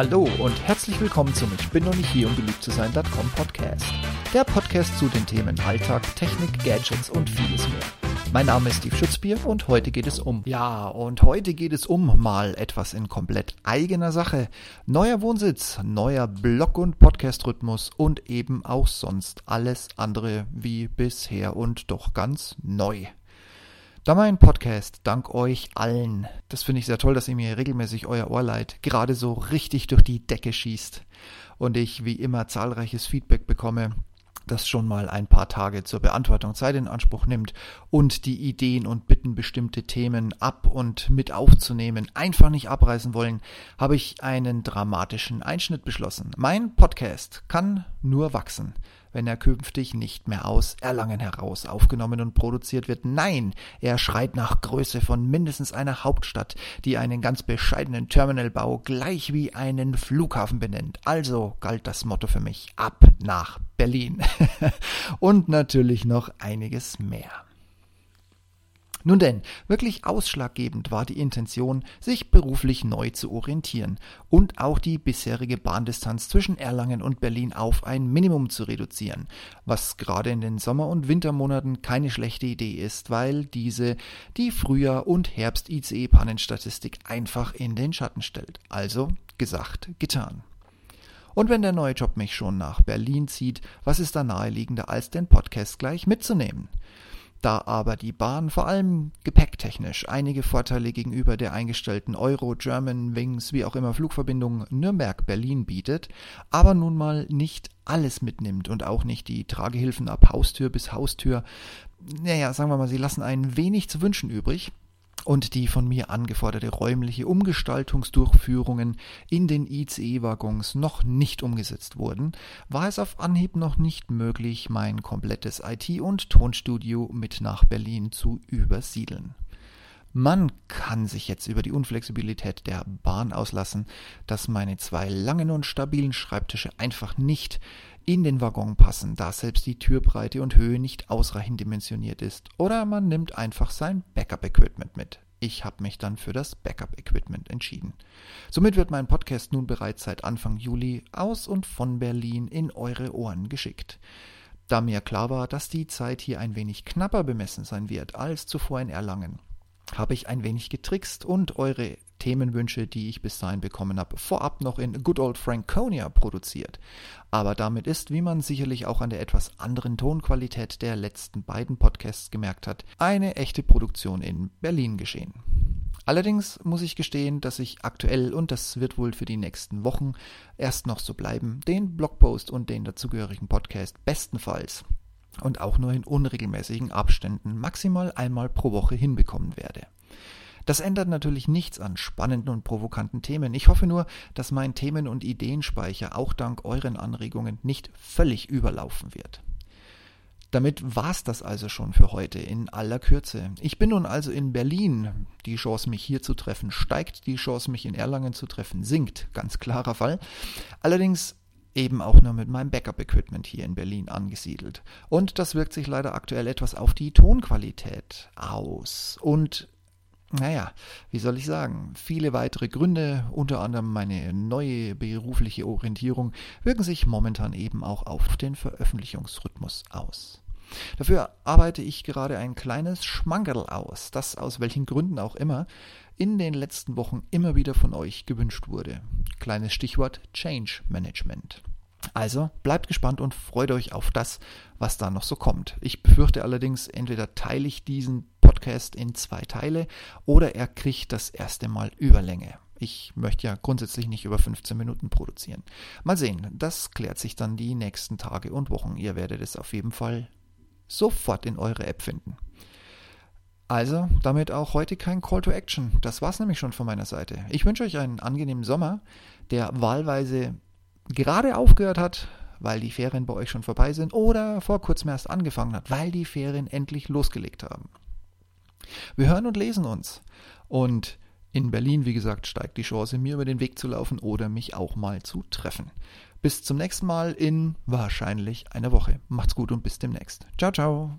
Hallo und herzlich willkommen zum Ich bin noch nicht hier, um beliebt zu sein.com Podcast. Der Podcast zu den Themen Alltag, Technik, Gadgets und vieles mehr. Mein Name ist Steve Schutzbier und heute geht es um. Ja, und heute geht es um mal etwas in komplett eigener Sache. Neuer Wohnsitz, neuer Blog- und Podcast-Rhythmus und eben auch sonst alles andere wie bisher und doch ganz neu. Da mein Podcast, dank euch allen, das finde ich sehr toll, dass ihr mir regelmäßig euer Ohr leiht, gerade so richtig durch die Decke schießt und ich wie immer zahlreiches Feedback bekomme, das schon mal ein paar Tage zur Beantwortung Zeit in Anspruch nimmt und die Ideen und Bitten, bestimmte Themen ab und mit aufzunehmen, einfach nicht abreißen wollen, habe ich einen dramatischen Einschnitt beschlossen. Mein Podcast kann nur wachsen wenn er künftig nicht mehr aus Erlangen heraus aufgenommen und produziert wird. Nein, er schreit nach Größe von mindestens einer Hauptstadt, die einen ganz bescheidenen Terminalbau gleich wie einen Flughafen benennt. Also galt das Motto für mich ab nach Berlin. und natürlich noch einiges mehr. Nun denn, wirklich ausschlaggebend war die Intention, sich beruflich neu zu orientieren und auch die bisherige Bahndistanz zwischen Erlangen und Berlin auf ein Minimum zu reduzieren, was gerade in den Sommer- und Wintermonaten keine schlechte Idee ist, weil diese die Frühjahr- und Herbst-ICE-Pannenstatistik einfach in den Schatten stellt. Also gesagt, getan. Und wenn der neue Job mich schon nach Berlin zieht, was ist da naheliegender, als den Podcast gleich mitzunehmen? Da aber die Bahn vor allem gepäcktechnisch einige Vorteile gegenüber der eingestellten Euro, German, Wings, wie auch immer Flugverbindung Nürnberg-Berlin bietet, aber nun mal nicht alles mitnimmt und auch nicht die Tragehilfen ab Haustür bis Haustür, naja, sagen wir mal, sie lassen ein wenig zu wünschen übrig, und die von mir angeforderte räumliche Umgestaltungsdurchführungen in den ICE-Waggons noch nicht umgesetzt wurden, war es auf Anhieb noch nicht möglich, mein komplettes IT- und Tonstudio mit nach Berlin zu übersiedeln. Man kann sich jetzt über die Unflexibilität der Bahn auslassen, dass meine zwei langen und stabilen Schreibtische einfach nicht in den Waggon passen, da selbst die Türbreite und Höhe nicht ausreichend dimensioniert ist. Oder man nimmt einfach sein Backup-Equipment mit. Ich habe mich dann für das Backup-Equipment entschieden. Somit wird mein Podcast nun bereits seit Anfang Juli aus und von Berlin in eure Ohren geschickt. Da mir klar war, dass die Zeit hier ein wenig knapper bemessen sein wird als zuvor in Erlangen, habe ich ein wenig getrickst und eure Themenwünsche, die ich bis dahin bekommen habe, vorab noch in Good Old Franconia produziert. Aber damit ist, wie man sicherlich auch an der etwas anderen Tonqualität der letzten beiden Podcasts gemerkt hat, eine echte Produktion in Berlin geschehen. Allerdings muss ich gestehen, dass ich aktuell, und das wird wohl für die nächsten Wochen erst noch so bleiben, den Blogpost und den dazugehörigen Podcast bestenfalls und auch nur in unregelmäßigen Abständen maximal einmal pro Woche hinbekommen werde. Das ändert natürlich nichts an spannenden und provokanten Themen. Ich hoffe nur, dass mein Themen- und Ideenspeicher auch dank euren Anregungen nicht völlig überlaufen wird. Damit war's das also schon für heute in aller Kürze. Ich bin nun also in Berlin. Die Chance, mich hier zu treffen, steigt. Die Chance, mich in Erlangen zu treffen, sinkt. Ganz klarer Fall. Allerdings eben auch nur mit meinem Backup-Equipment hier in Berlin angesiedelt. Und das wirkt sich leider aktuell etwas auf die Tonqualität aus. Und naja, wie soll ich sagen, viele weitere Gründe, unter anderem meine neue berufliche Orientierung, wirken sich momentan eben auch auf den Veröffentlichungsrhythmus aus. Dafür arbeite ich gerade ein kleines Schmankerl aus, das aus welchen Gründen auch immer in den letzten Wochen immer wieder von euch gewünscht wurde. Kleines Stichwort Change Management. Also bleibt gespannt und freut euch auf das, was da noch so kommt. Ich befürchte allerdings, entweder teile ich diesen Podcast in zwei Teile oder er kriegt das erste Mal Überlänge. Ich möchte ja grundsätzlich nicht über 15 Minuten produzieren. Mal sehen, das klärt sich dann die nächsten Tage und Wochen. Ihr werdet es auf jeden Fall sofort in eure App finden. Also, damit auch heute kein Call to Action. Das war's nämlich schon von meiner Seite. Ich wünsche euch einen angenehmen Sommer, der wahlweise gerade aufgehört hat, weil die Ferien bei euch schon vorbei sind, oder vor kurzem erst angefangen hat, weil die Ferien endlich losgelegt haben. Wir hören und lesen uns. Und in Berlin, wie gesagt, steigt die Chance, mir über den Weg zu laufen oder mich auch mal zu treffen. Bis zum nächsten Mal in wahrscheinlich einer Woche. Macht's gut und bis demnächst. Ciao, ciao.